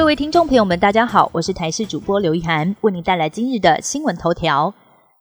各位听众朋友们，大家好，我是台视主播刘一涵，为您带来今日的新闻头条。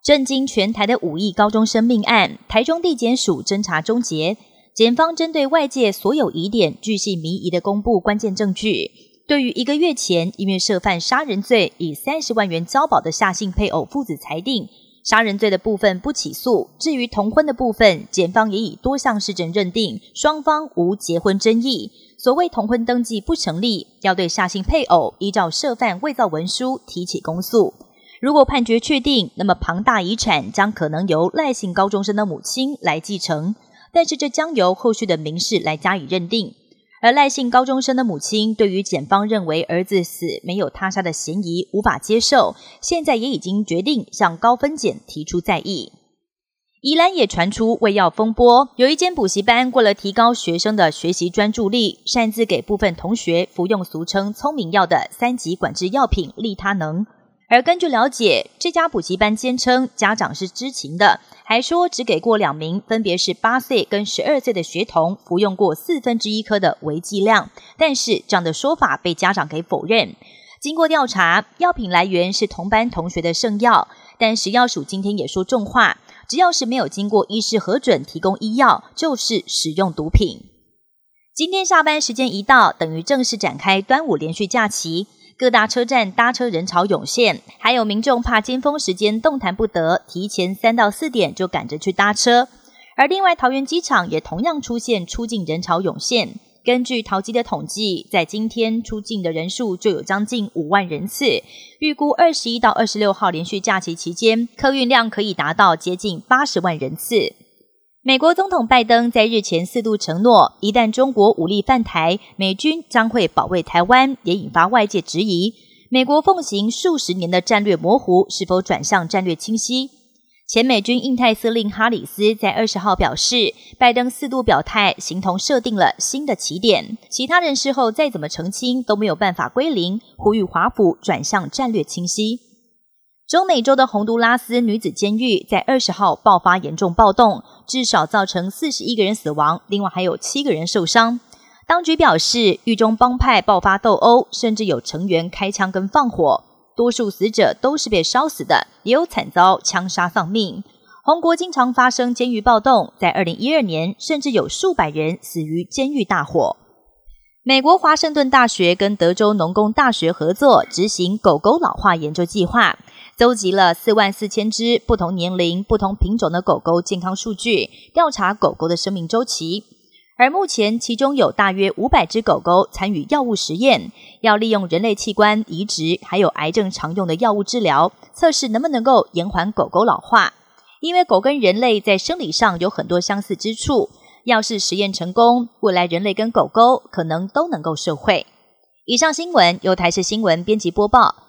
震惊全台的五亿高中生命案，台中地检署侦查终结，检方针对外界所有疑点，据细靡遗的公布关键证据。对于一个月前因为涉犯杀人罪以三十万元交保的夏姓配偶父子裁定，杀人罪的部分不起诉。至于同婚的部分，检方也以多项事证认定双方无结婚争议，所谓同婚登记不成立，要对夏姓配偶依照涉犯伪造文书提起公诉。如果判决确定，那么庞大遗产将可能由赖姓高中生的母亲来继承，但是这将由后续的民事来加以认定。而赖姓高中生的母亲对于检方认为儿子死没有他杀的嫌疑无法接受，现在也已经决定向高分检提出再议。宜兰也传出喂药风波，有一间补习班为了提高学生的学习专注力，擅自给部分同学服用俗称“聪明药”的三级管制药品利他能。而根据了解，这家补习班坚称家长是知情的，还说只给过两名分别是八岁跟十二岁的学童服用过四分之一颗的违剂量，但是这样的说法被家长给否认。经过调查，药品来源是同班同学的圣药，但食药署今天也说重话，只要是没有经过医师核准提供医药，就是使用毒品。今天下班时间一到，等于正式展开端午连续假期。各大车站搭车人潮涌现，还有民众怕尖峰时间动弹不得，提前三到四点就赶着去搭车。而另外，桃园机场也同样出现出境人潮涌现。根据桃机的统计，在今天出境的人数就有将近五万人次，预估二十一到二十六号连续假期期间，客运量可以达到接近八十万人次。美国总统拜登在日前四度承诺，一旦中国武力犯台，美军将会保卫台湾，也引发外界质疑。美国奉行数十年的战略模糊，是否转向战略清晰？前美军印太司令哈里斯在二十号表示，拜登四度表态，形同设定了新的起点。其他人事后再怎么澄清，都没有办法归零，呼吁华府转向战略清晰。中美洲的洪都拉斯女子监狱在二十号爆发严重暴动，至少造成四十一个人死亡，另外还有七个人受伤。当局表示，狱中帮派爆发斗殴，甚至有成员开枪跟放火，多数死者都是被烧死的，也有惨遭枪杀丧命。红国经常发生监狱暴动，在二零一二年，甚至有数百人死于监狱大火。美国华盛顿大学跟德州农工大学合作执行狗狗老化研究计划。搜集了四万四千只不同年龄、不同品种的狗狗健康数据，调查狗狗的生命周期。而目前，其中有大约五百只狗狗参与药物实验，要利用人类器官移植，还有癌症常用的药物治疗，测试能不能够延缓狗狗老化。因为狗跟人类在生理上有很多相似之处，要是实验成功，未来人类跟狗狗可能都能够社会。以上新闻由台视新闻编辑播报。